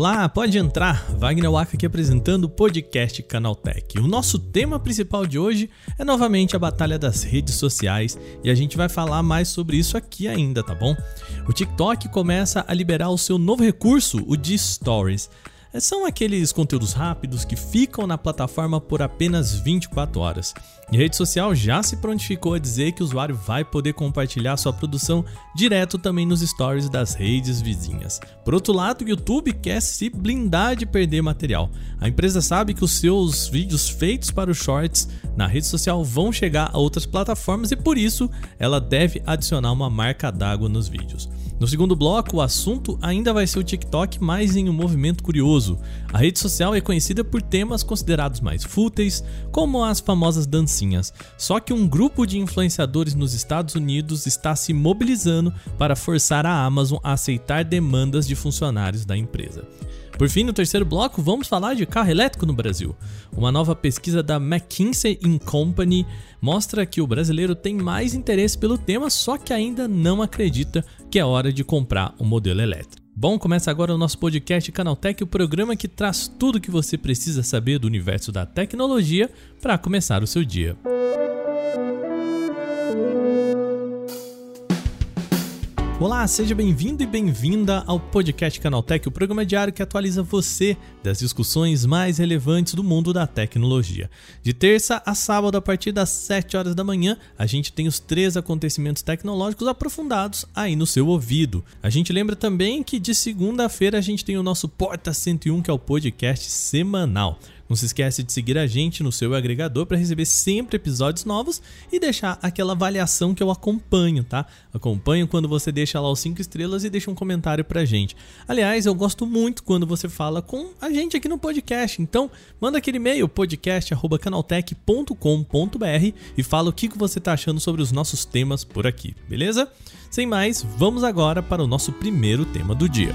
Olá, pode entrar. Wagner Waka aqui apresentando o podcast Canaltech. O nosso tema principal de hoje é novamente a batalha das redes sociais e a gente vai falar mais sobre isso aqui ainda, tá bom? O TikTok começa a liberar o seu novo recurso, o de Stories. São aqueles conteúdos rápidos que ficam na plataforma por apenas 24 horas. E a rede social já se prontificou a dizer que o usuário vai poder compartilhar sua produção direto também nos stories das redes vizinhas. Por outro lado, o YouTube quer se blindar de perder material. A empresa sabe que os seus vídeos feitos para os shorts na rede social vão chegar a outras plataformas e por isso ela deve adicionar uma marca d'água nos vídeos. No segundo bloco, o assunto ainda vai ser o TikTok, mas em um movimento curioso. A rede social é conhecida por temas considerados mais fúteis, como as famosas dancinhas. Só que um grupo de influenciadores nos Estados Unidos está se mobilizando para forçar a Amazon a aceitar demandas de funcionários da empresa. Por fim, no terceiro bloco, vamos falar de carro elétrico no Brasil. Uma nova pesquisa da McKinsey Company mostra que o brasileiro tem mais interesse pelo tema, só que ainda não acredita que é hora de comprar um modelo elétrico. Bom, começa agora o nosso podcast Canaltech, o programa que traz tudo o que você precisa saber do universo da tecnologia para começar o seu dia. Olá, seja bem-vindo e bem-vinda ao podcast Canaltech, o programa diário que atualiza você das discussões mais relevantes do mundo da tecnologia. De terça a sábado, a partir das 7 horas da manhã, a gente tem os três acontecimentos tecnológicos aprofundados aí no seu ouvido. A gente lembra também que de segunda-feira a gente tem o nosso Porta 101, que é o podcast semanal. Não se esquece de seguir a gente no seu agregador para receber sempre episódios novos e deixar aquela avaliação que eu acompanho, tá? Acompanho quando você deixa lá os 5 estrelas e deixa um comentário pra gente. Aliás, eu gosto muito quando você fala com a gente aqui no podcast. Então, manda aquele e-mail podcast@canaltech.com.br e fala o que você tá achando sobre os nossos temas por aqui, beleza? Sem mais, vamos agora para o nosso primeiro tema do dia.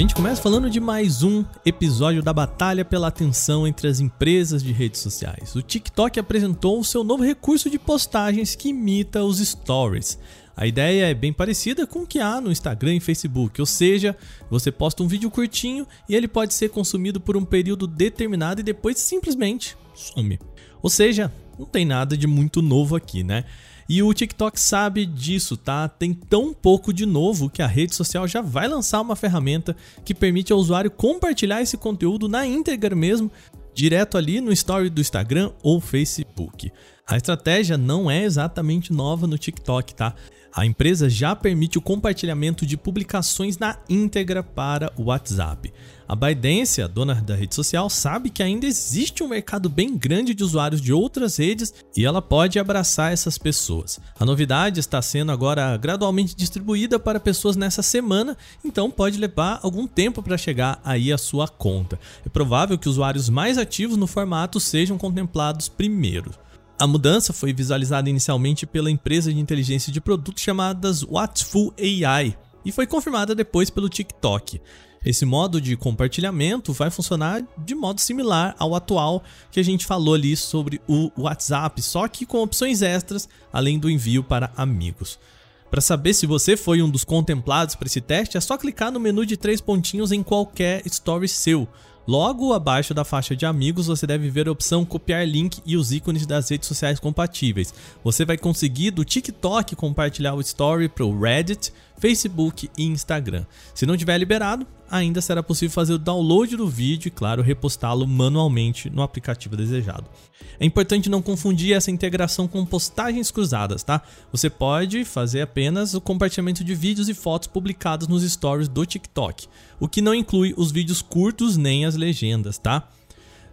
Gente começa falando de mais um episódio da batalha pela atenção entre as empresas de redes sociais. O TikTok apresentou o seu novo recurso de postagens que imita os stories. A ideia é bem parecida com o que há no Instagram e Facebook, ou seja, você posta um vídeo curtinho e ele pode ser consumido por um período determinado e depois simplesmente some. Ou seja, não tem nada de muito novo aqui, né? E o TikTok sabe disso, tá? Tem tão pouco de novo que a rede social já vai lançar uma ferramenta que permite ao usuário compartilhar esse conteúdo na íntegra mesmo, direto ali no story do Instagram ou Facebook. A estratégia não é exatamente nova no TikTok, tá? A empresa já permite o compartilhamento de publicações na íntegra para o WhatsApp. A ByteDance, a dona da rede social, sabe que ainda existe um mercado bem grande de usuários de outras redes e ela pode abraçar essas pessoas. A novidade está sendo agora gradualmente distribuída para pessoas nessa semana, então pode levar algum tempo para chegar aí a sua conta. É provável que usuários mais ativos no formato sejam contemplados primeiro. A mudança foi visualizada inicialmente pela empresa de inteligência de produtos chamadas Watchful AI e foi confirmada depois pelo TikTok. Esse modo de compartilhamento vai funcionar de modo similar ao atual que a gente falou ali sobre o WhatsApp, só que com opções extras além do envio para amigos. Para saber se você foi um dos contemplados para esse teste, é só clicar no menu de três pontinhos em qualquer story seu. Logo abaixo da faixa de amigos, você deve ver a opção copiar link e os ícones das redes sociais compatíveis. Você vai conseguir do TikTok compartilhar o story para o Reddit, Facebook e Instagram. Se não tiver liberado, ainda será possível fazer o download do vídeo e, claro, repostá-lo manualmente no aplicativo desejado. É importante não confundir essa integração com postagens cruzadas, tá? Você pode fazer apenas o compartilhamento de vídeos e fotos publicados nos stories do TikTok, o que não inclui os vídeos curtos nem as legendas, tá?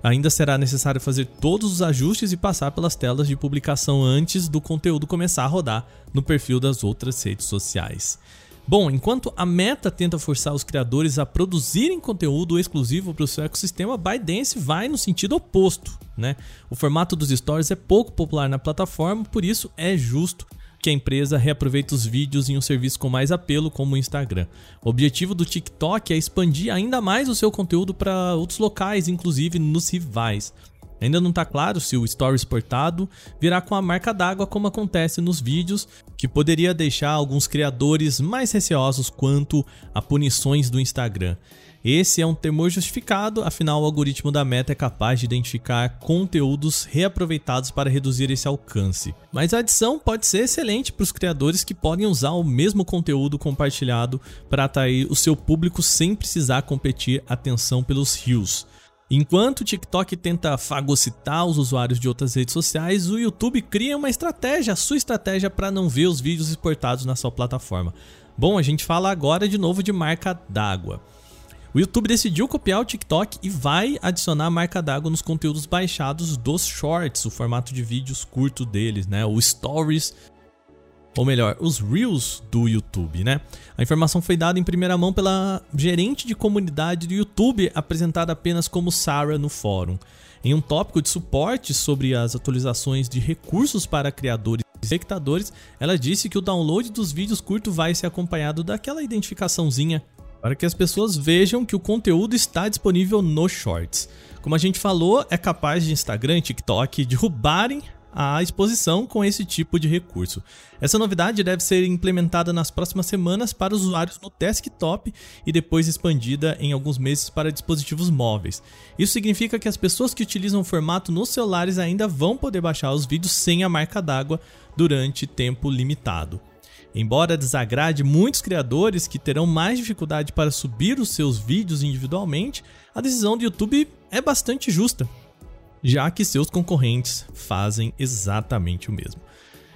Ainda será necessário fazer todos os ajustes e passar pelas telas de publicação antes do conteúdo começar a rodar no perfil das outras redes sociais. Bom, enquanto a Meta tenta forçar os criadores a produzirem conteúdo exclusivo para o seu ecossistema, a ByteDance vai no sentido oposto. Né? O formato dos stories é pouco popular na plataforma, por isso é justo que a empresa reaproveita os vídeos em um serviço com mais apelo, como o Instagram. O objetivo do TikTok é expandir ainda mais o seu conteúdo para outros locais, inclusive nos rivais. Ainda não está claro se o story exportado virá com a marca d'água como acontece nos vídeos, que poderia deixar alguns criadores mais receosos quanto a punições do Instagram. Esse é um temor justificado, afinal o algoritmo da Meta é capaz de identificar conteúdos reaproveitados para reduzir esse alcance. Mas a adição pode ser excelente para os criadores que podem usar o mesmo conteúdo compartilhado para atrair o seu público sem precisar competir atenção pelos rios. Enquanto o TikTok tenta fagocitar os usuários de outras redes sociais, o YouTube cria uma estratégia, a sua estratégia para não ver os vídeos exportados na sua plataforma. Bom, a gente fala agora de novo de marca d'água. O YouTube decidiu copiar o TikTok e vai adicionar marca d'água nos conteúdos baixados dos Shorts, o formato de vídeos curto deles, né? O Stories, ou melhor, os Reels do YouTube, né? A informação foi dada em primeira mão pela gerente de comunidade do YouTube, apresentada apenas como Sarah no fórum. Em um tópico de suporte sobre as atualizações de recursos para criadores e espectadores, ela disse que o download dos vídeos curtos vai ser acompanhado daquela identificaçãozinha para que as pessoas vejam que o conteúdo está disponível nos Shorts. Como a gente falou, é capaz de Instagram TikTok derrubarem a exposição com esse tipo de recurso. Essa novidade deve ser implementada nas próximas semanas para usuários no desktop e depois expandida em alguns meses para dispositivos móveis. Isso significa que as pessoas que utilizam o formato nos celulares ainda vão poder baixar os vídeos sem a marca d'água durante tempo limitado. Embora desagrade muitos criadores que terão mais dificuldade para subir os seus vídeos individualmente, a decisão do YouTube é bastante justa, já que seus concorrentes fazem exatamente o mesmo.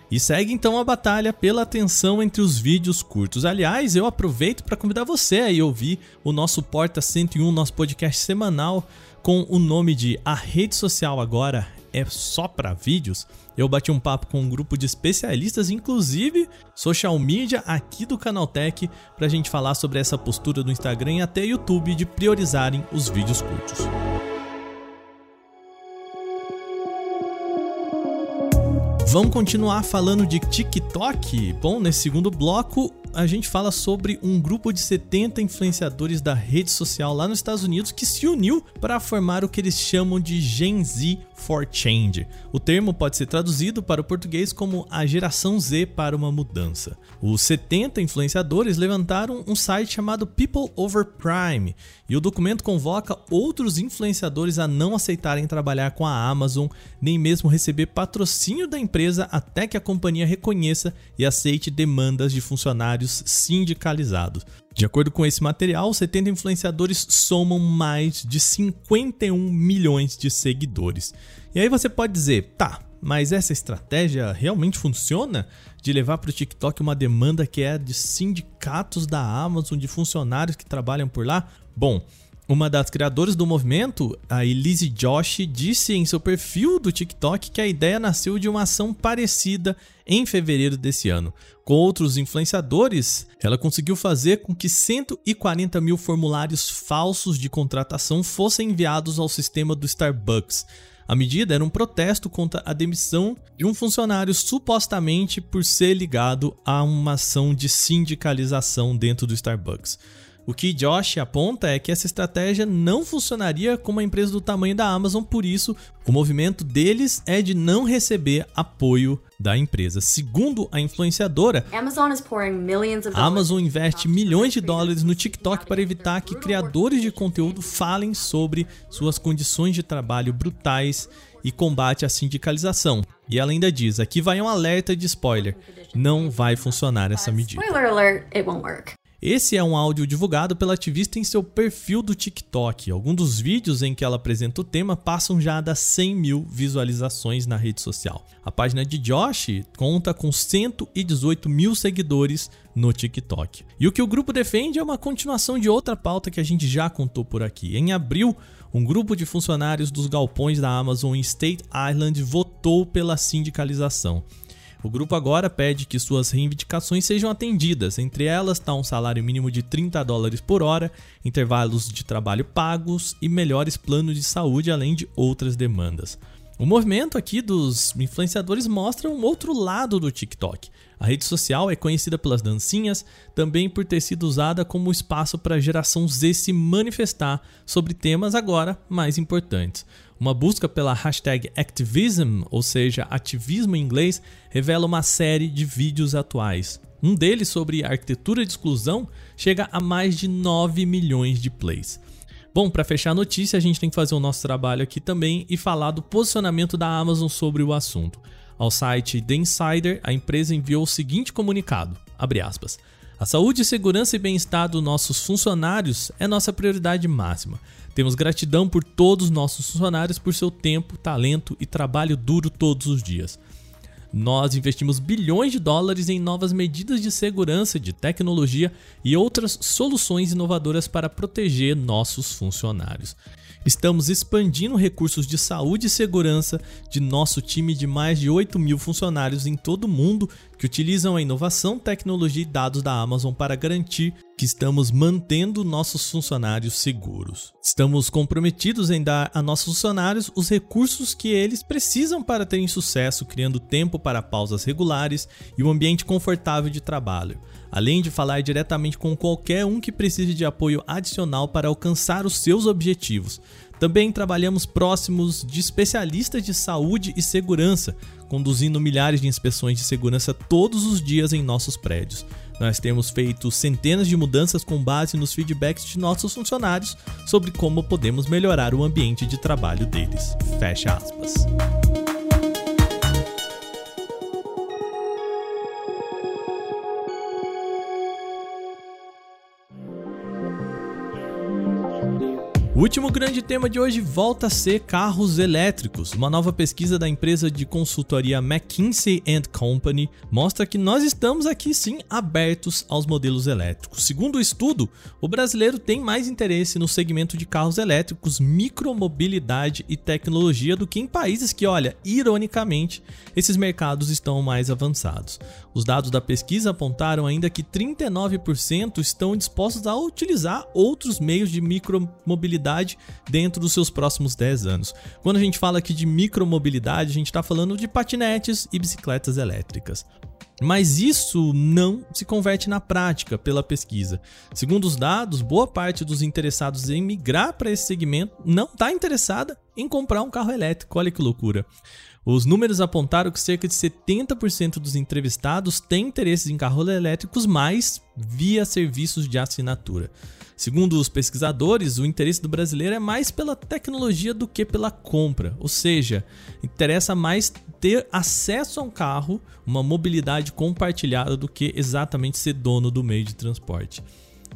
E segue então a batalha pela atenção entre os vídeos curtos. Aliás, eu aproveito para convidar você a ouvir o nosso Porta 101, nosso podcast semanal com o nome de A Rede Social Agora é só para vídeos, eu bati um papo com um grupo de especialistas, inclusive social media aqui do Canaltech, para a gente falar sobre essa postura do Instagram e até YouTube de priorizarem os vídeos curtos. Vamos continuar falando de TikTok? Bom, nesse segundo bloco, a gente fala sobre um grupo de 70 influenciadores da rede social lá nos Estados Unidos que se uniu para formar o que eles chamam de Gen Z for Change. O termo pode ser traduzido para o português como a geração Z para uma mudança. Os 70 influenciadores levantaram um site chamado People Over Prime e o documento convoca outros influenciadores a não aceitarem trabalhar com a Amazon, nem mesmo receber patrocínio da empresa até que a companhia reconheça e aceite demandas de funcionários sindicalizados. De acordo com esse material, 70 influenciadores somam mais de 51 milhões de seguidores. E aí você pode dizer, tá, mas essa estratégia realmente funciona? De levar para o TikTok uma demanda que é de sindicatos da Amazon, de funcionários que trabalham por lá? Bom, uma das criadoras do movimento, a Elise Josh, disse em seu perfil do TikTok que a ideia nasceu de uma ação parecida em fevereiro desse ano. Com outros influenciadores, ela conseguiu fazer com que 140 mil formulários falsos de contratação fossem enviados ao sistema do Starbucks. A medida era um protesto contra a demissão de um funcionário supostamente por ser ligado a uma ação de sindicalização dentro do Starbucks. O que Josh aponta é que essa estratégia não funcionaria com uma empresa do tamanho da Amazon, por isso, o movimento deles é de não receber apoio da empresa. Segundo a influenciadora, a Amazon investe milhões de dólares no TikTok para evitar que criadores de conteúdo falem sobre suas condições de trabalho brutais e combate à sindicalização. E ela ainda diz: aqui vai um alerta de spoiler: não vai funcionar essa medida. Spoiler alert, it won't work. Esse é um áudio divulgado pela ativista em seu perfil do TikTok. Alguns dos vídeos em que ela apresenta o tema passam já das 100 mil visualizações na rede social. A página de Josh conta com 118 mil seguidores no TikTok. E o que o grupo defende é uma continuação de outra pauta que a gente já contou por aqui. Em abril, um grupo de funcionários dos galpões da Amazon em State Island votou pela sindicalização. O grupo agora pede que suas reivindicações sejam atendidas, entre elas está um salário mínimo de 30 dólares por hora, intervalos de trabalho pagos e melhores planos de saúde, além de outras demandas. O movimento aqui dos influenciadores mostra um outro lado do TikTok. A rede social é conhecida pelas dancinhas, também por ter sido usada como espaço para a geração Z se manifestar sobre temas agora mais importantes. Uma busca pela hashtag Activism, ou seja, ativismo em inglês, revela uma série de vídeos atuais. Um deles sobre arquitetura de exclusão chega a mais de 9 milhões de plays. Bom, para fechar a notícia, a gente tem que fazer o nosso trabalho aqui também e falar do posicionamento da Amazon sobre o assunto. Ao site The Insider, a empresa enviou o seguinte comunicado: aspas, A saúde, segurança e bem-estar dos nossos funcionários é nossa prioridade máxima. Temos gratidão por todos os nossos funcionários por seu tempo, talento e trabalho duro todos os dias. Nós investimos bilhões de dólares em novas medidas de segurança, de tecnologia e outras soluções inovadoras para proteger nossos funcionários. Estamos expandindo recursos de saúde e segurança de nosso time de mais de 8 mil funcionários em todo o mundo que utilizam a inovação, tecnologia e dados da Amazon para garantir que estamos mantendo nossos funcionários seguros. Estamos comprometidos em dar a nossos funcionários os recursos que eles precisam para terem sucesso, criando tempo para pausas regulares e um ambiente confortável de trabalho além de falar diretamente com qualquer um que precise de apoio adicional para alcançar os seus objetivos. Também trabalhamos próximos de especialistas de saúde e segurança, conduzindo milhares de inspeções de segurança todos os dias em nossos prédios. Nós temos feito centenas de mudanças com base nos feedbacks de nossos funcionários sobre como podemos melhorar o ambiente de trabalho deles. Fecha aspas. O último grande tema de hoje volta a ser carros elétricos. Uma nova pesquisa da empresa de consultoria McKinsey Company mostra que nós estamos aqui sim abertos aos modelos elétricos. Segundo o estudo, o brasileiro tem mais interesse no segmento de carros elétricos, micromobilidade e tecnologia do que em países que, olha, ironicamente, esses mercados estão mais avançados. Os dados da pesquisa apontaram ainda que 39% estão dispostos a utilizar outros meios de micromobilidade mobilidade dentro dos seus próximos 10 anos. Quando a gente fala aqui de micromobilidade, a gente está falando de patinetes e bicicletas elétricas. Mas isso não se converte na prática pela pesquisa. Segundo os dados, boa parte dos interessados em migrar para esse segmento não está interessada em comprar um carro elétrico. Olha que loucura. Os números apontaram que cerca de 70% dos entrevistados têm interesses em carros elétricos, mas via serviços de assinatura. Segundo os pesquisadores, o interesse do brasileiro é mais pela tecnologia do que pela compra, ou seja, interessa mais ter acesso a um carro, uma mobilidade compartilhada, do que exatamente ser dono do meio de transporte.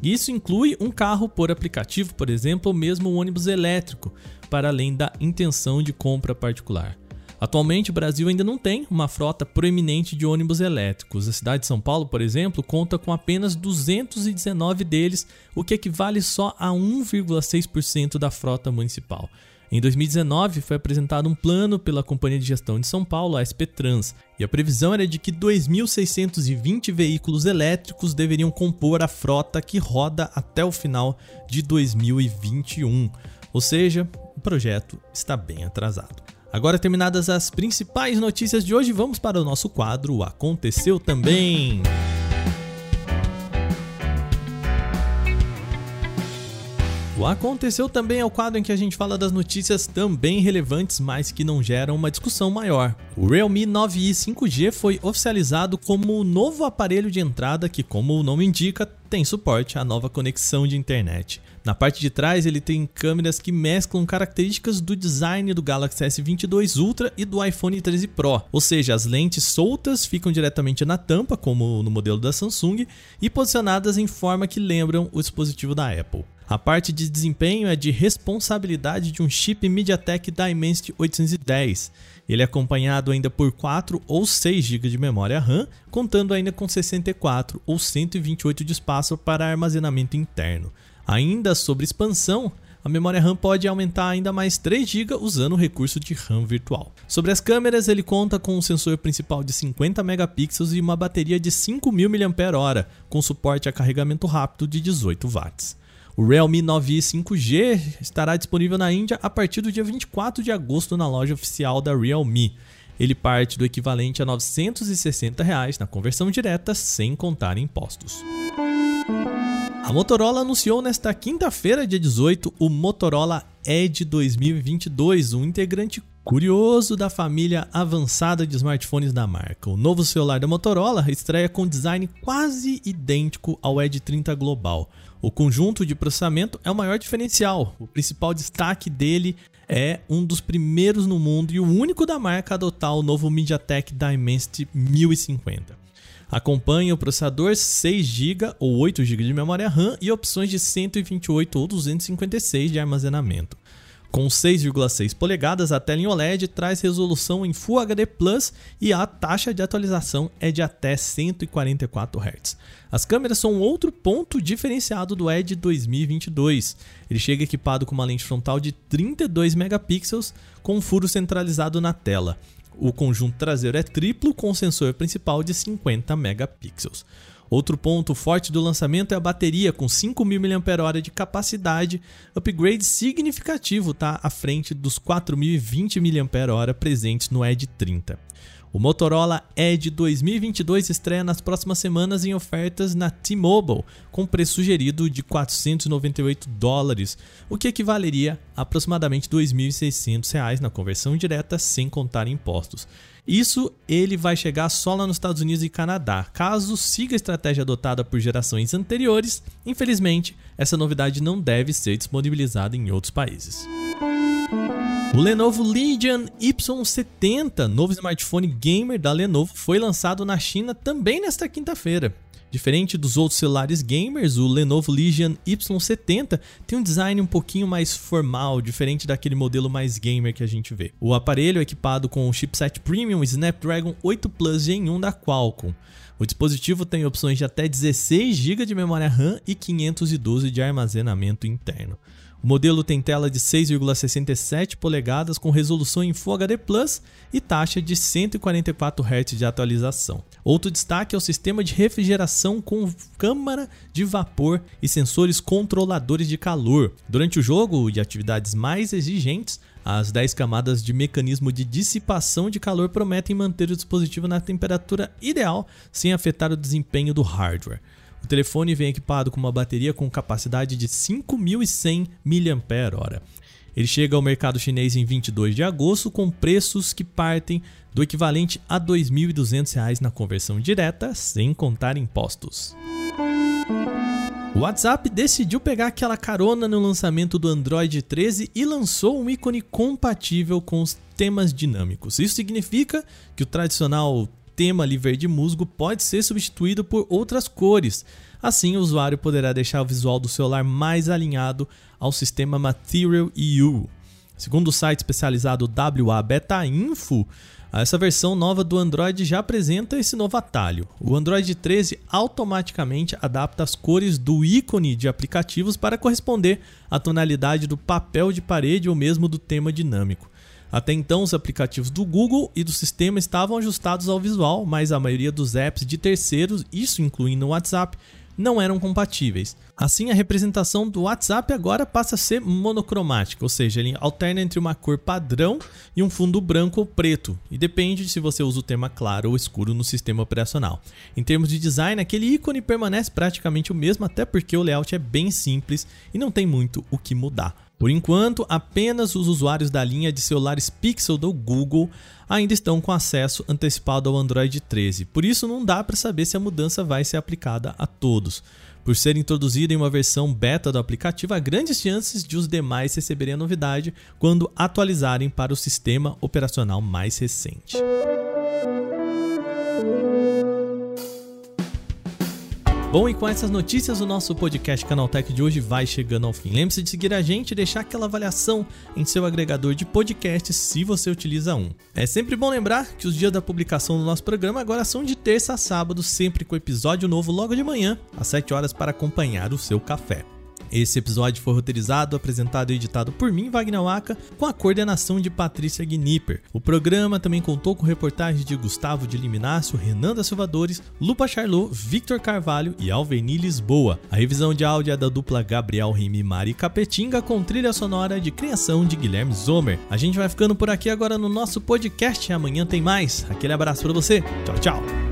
Isso inclui um carro por aplicativo, por exemplo, ou mesmo um ônibus elétrico, para além da intenção de compra particular. Atualmente, o Brasil ainda não tem uma frota proeminente de ônibus elétricos. A cidade de São Paulo, por exemplo, conta com apenas 219 deles, o que equivale só a 1,6% da frota municipal. Em 2019, foi apresentado um plano pela Companhia de Gestão de São Paulo, a SP Trans, e a previsão era de que 2.620 veículos elétricos deveriam compor a frota que roda até o final de 2021. Ou seja, o projeto está bem atrasado. Agora terminadas as principais notícias de hoje, vamos para o nosso quadro Aconteceu também. O Aconteceu também é o quadro em que a gente fala das notícias também relevantes, mas que não geram uma discussão maior. O Realme 9i 5G foi oficializado como o novo aparelho de entrada que, como o nome indica, tem suporte à nova conexão de internet. Na parte de trás, ele tem câmeras que mesclam características do design do Galaxy S22 Ultra e do iPhone 13 Pro, ou seja, as lentes soltas ficam diretamente na tampa, como no modelo da Samsung, e posicionadas em forma que lembram o dispositivo da Apple. A parte de desempenho é de responsabilidade de um chip MediaTek Dimensity 810. Ele é acompanhado ainda por 4 ou 6 GB de memória RAM, contando ainda com 64 ou 128 de espaço para armazenamento interno. Ainda sobre expansão, a memória RAM pode aumentar ainda mais 3 GB usando o recurso de RAM virtual. Sobre as câmeras, ele conta com um sensor principal de 50 megapixels e uma bateria de 5000 mAh, com suporte a carregamento rápido de 18 watts. O Realme 9i 5G estará disponível na Índia a partir do dia 24 de agosto na loja oficial da Realme. Ele parte do equivalente a 960 reais na conversão direta, sem contar impostos. A Motorola anunciou nesta quinta-feira, dia 18, o Motorola Edge 2022, um integrante curioso da família avançada de smartphones da marca. O novo celular da Motorola estreia com design quase idêntico ao Edge 30 Global. O conjunto de processamento é o maior diferencial. O principal destaque dele é um dos primeiros no mundo e o único da marca a adotar o novo MediaTek Dimensity 1050. Acompanha o processador 6 GB ou 8 GB de memória RAM e opções de 128 ou 256 de armazenamento. Com 6,6 polegadas, a tela em OLED traz resolução em Full HD Plus e a taxa de atualização é de até 144 Hz. As câmeras são outro ponto diferenciado do Edge 2022. Ele chega equipado com uma lente frontal de 32 megapixels com um furo centralizado na tela. O conjunto traseiro é triplo com sensor principal de 50 megapixels. Outro ponto forte do lançamento é a bateria com 5.000 mAh de capacidade, upgrade significativo tá à frente dos 4.020 mAh presentes no Edge 30. O Motorola Edge 2022 estreia nas próximas semanas em ofertas na T-Mobile, com preço sugerido de 498 dólares, o que equivaleria a aproximadamente 2.600 reais na conversão direta, sem contar impostos. Isso ele vai chegar só lá nos Estados Unidos e Canadá. Caso siga a estratégia adotada por gerações anteriores, infelizmente, essa novidade não deve ser disponibilizada em outros países. O Lenovo Legion Y70, novo smartphone gamer da Lenovo, foi lançado na China também nesta quinta-feira. Diferente dos outros celulares gamers, o Lenovo Legion Y70 tem um design um pouquinho mais formal, diferente daquele modelo mais gamer que a gente vê. O aparelho é equipado com o chipset Premium Snapdragon 8 Plus Gen 1 da Qualcomm. O dispositivo tem opções de até 16 GB de memória RAM e 512 de armazenamento interno. O modelo tem tela de 6,67 polegadas com resolução em Full HD Plus e taxa de 144 Hz de atualização. Outro destaque é o sistema de refrigeração com câmara de vapor e sensores controladores de calor. Durante o jogo e atividades mais exigentes, as 10 camadas de mecanismo de dissipação de calor prometem manter o dispositivo na temperatura ideal sem afetar o desempenho do hardware. O telefone vem equipado com uma bateria com capacidade de 5.100 mAh. Ele chega ao mercado chinês em 22 de agosto com preços que partem do equivalente a R$ 2.200 na conversão direta, sem contar impostos. O WhatsApp decidiu pegar aquela carona no lançamento do Android 13 e lançou um ícone compatível com os temas dinâmicos. Isso significa que o tradicional tema ali verde musgo pode ser substituído por outras cores. Assim, o usuário poderá deixar o visual do celular mais alinhado ao sistema Material EU. Segundo o site especializado WA Beta Info, essa versão nova do Android já apresenta esse novo atalho. O Android 13 automaticamente adapta as cores do ícone de aplicativos para corresponder à tonalidade do papel de parede ou mesmo do tema dinâmico. Até então, os aplicativos do Google e do sistema estavam ajustados ao visual, mas a maioria dos apps de terceiros, isso incluindo o WhatsApp, não eram compatíveis. Assim, a representação do WhatsApp agora passa a ser monocromática, ou seja, ele alterna entre uma cor padrão e um fundo branco ou preto, e depende de se você usa o tema claro ou escuro no sistema operacional. Em termos de design, aquele ícone permanece praticamente o mesmo, até porque o layout é bem simples e não tem muito o que mudar. Por enquanto, apenas os usuários da linha de celulares Pixel do Google ainda estão com acesso antecipado ao Android 13. Por isso, não dá para saber se a mudança vai ser aplicada a todos. Por ser introduzida em uma versão beta do aplicativo, há grandes chances de os demais receberem a novidade quando atualizarem para o sistema operacional mais recente. Bom, e com essas notícias, o nosso podcast Canaltech de hoje vai chegando ao fim. Lembre-se de seguir a gente e deixar aquela avaliação em seu agregador de podcasts se você utiliza um. É sempre bom lembrar que os dias da publicação do nosso programa agora são de terça a sábado, sempre com episódio novo logo de manhã, às 7 horas, para acompanhar o seu café. Esse episódio foi roteirizado, apresentado e editado por mim, Wagner Waka, com a coordenação de Patrícia Gnipper. O programa também contou com reportagens de Gustavo de Liminácio, Renan da Silvadores, Lupa Charlot, Victor Carvalho e Alveni Lisboa. A revisão de áudio é da dupla Gabriel Rime e Mari Capetinga, com trilha sonora de criação de Guilherme Zomer. A gente vai ficando por aqui agora no nosso podcast. Amanhã tem mais. Aquele abraço para você. Tchau, tchau.